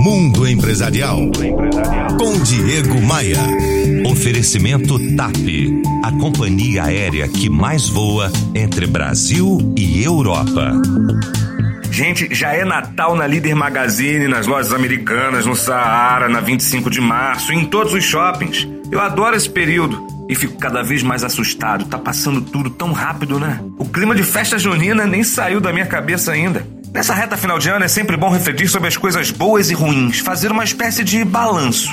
Mundo Empresarial. Com Diego Maia. Oferecimento TAP. A companhia aérea que mais voa entre Brasil e Europa. Gente, já é Natal na Líder Magazine, nas lojas americanas, no Saara, na 25 de março, em todos os shoppings. Eu adoro esse período e fico cada vez mais assustado. Tá passando tudo tão rápido, né? O clima de festa junina nem saiu da minha cabeça ainda. Nessa reta final de ano é sempre bom refletir sobre as coisas boas e ruins, fazer uma espécie de balanço.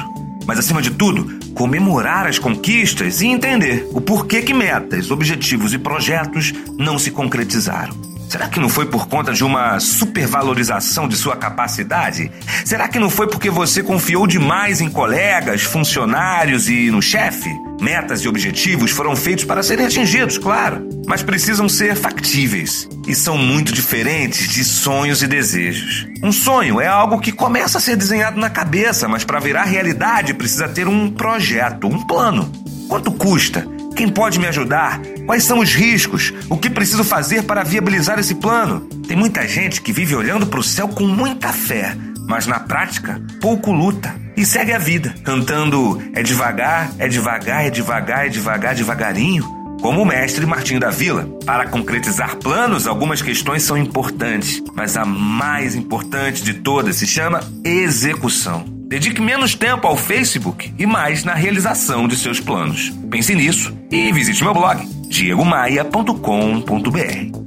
Mas acima de tudo, comemorar as conquistas e entender o porquê que metas, objetivos e projetos não se concretizaram. Será que não foi por conta de uma supervalorização de sua capacidade? Será que não foi porque você confiou demais em colegas, funcionários e no chefe? Metas e objetivos foram feitos para serem atingidos, claro, mas precisam ser factíveis e são muito diferentes de sonhos e desejos. Um sonho é algo que começa a ser desenhado na cabeça, mas para virar realidade precisa ter um projeto, um plano. Quanto custa? Quem pode me ajudar? Quais são os riscos? O que preciso fazer para viabilizar esse plano? Tem muita gente que vive olhando para o céu com muita fé, mas na prática pouco luta e segue a vida, cantando é devagar, é devagar, é devagar, é devagar, devagarinho. Como o mestre Martinho da Vila, para concretizar planos, algumas questões são importantes, mas a mais importante de todas se chama execução. Dedique menos tempo ao Facebook e mais na realização de seus planos. Pense nisso e visite meu blog diegomaia.com.br.